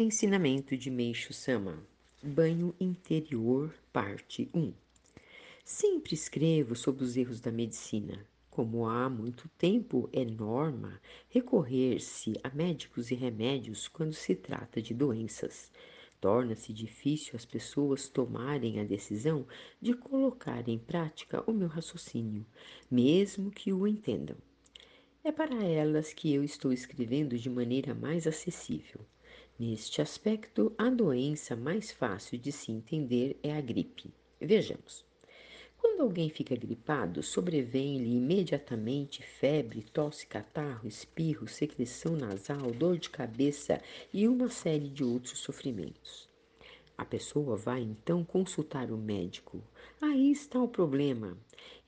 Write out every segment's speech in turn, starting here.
Ensinamento de Meixo Sama Banho Interior, Parte 1 Sempre escrevo sobre os erros da medicina. Como há muito tempo é norma recorrer-se a médicos e remédios quando se trata de doenças. Torna-se difícil as pessoas tomarem a decisão de colocar em prática o meu raciocínio, mesmo que o entendam. É para elas que eu estou escrevendo de maneira mais acessível. Neste aspecto, a doença mais fácil de se entender é a gripe. Vejamos. Quando alguém fica gripado, sobrevém-lhe imediatamente febre, tosse, catarro, espirro, secreção nasal, dor de cabeça e uma série de outros sofrimentos. A pessoa vai então consultar o médico. Aí está o problema.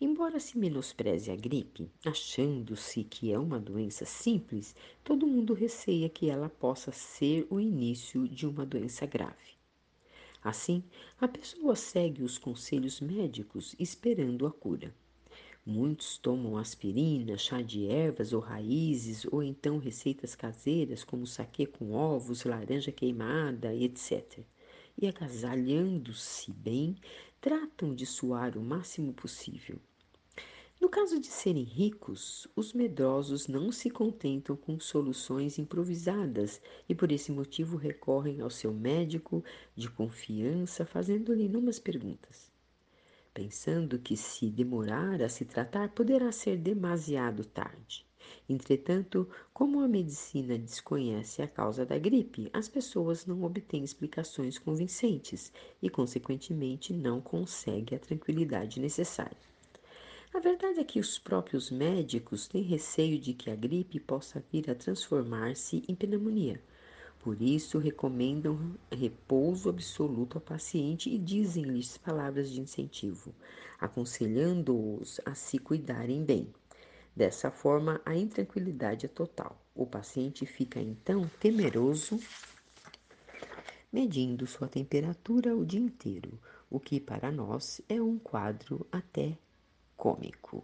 Embora se menospreze a gripe, achando-se que é uma doença simples, todo mundo receia que ela possa ser o início de uma doença grave. Assim, a pessoa segue os conselhos médicos esperando a cura. Muitos tomam aspirina, chá de ervas ou raízes, ou então receitas caseiras como saquê com ovos, laranja queimada, etc. E agasalhando-se bem, tratam de suar o máximo possível. No caso de serem ricos, os medrosos não se contentam com soluções improvisadas e por esse motivo recorrem ao seu médico de confiança, fazendo-lhe inúmeras perguntas. Pensando que se demorar a se tratar poderá ser demasiado tarde. Entretanto, como a medicina desconhece a causa da gripe, as pessoas não obtêm explicações convincentes e, consequentemente, não conseguem a tranquilidade necessária. A verdade é que os próprios médicos têm receio de que a gripe possa vir a transformar-se em pneumonia. Por isso, recomendam repouso absoluto ao paciente e dizem-lhes palavras de incentivo, aconselhando-os a se cuidarem bem. Dessa forma, a intranquilidade é total. O paciente fica então temeroso, medindo sua temperatura o dia inteiro, o que para nós é um quadro até cômico.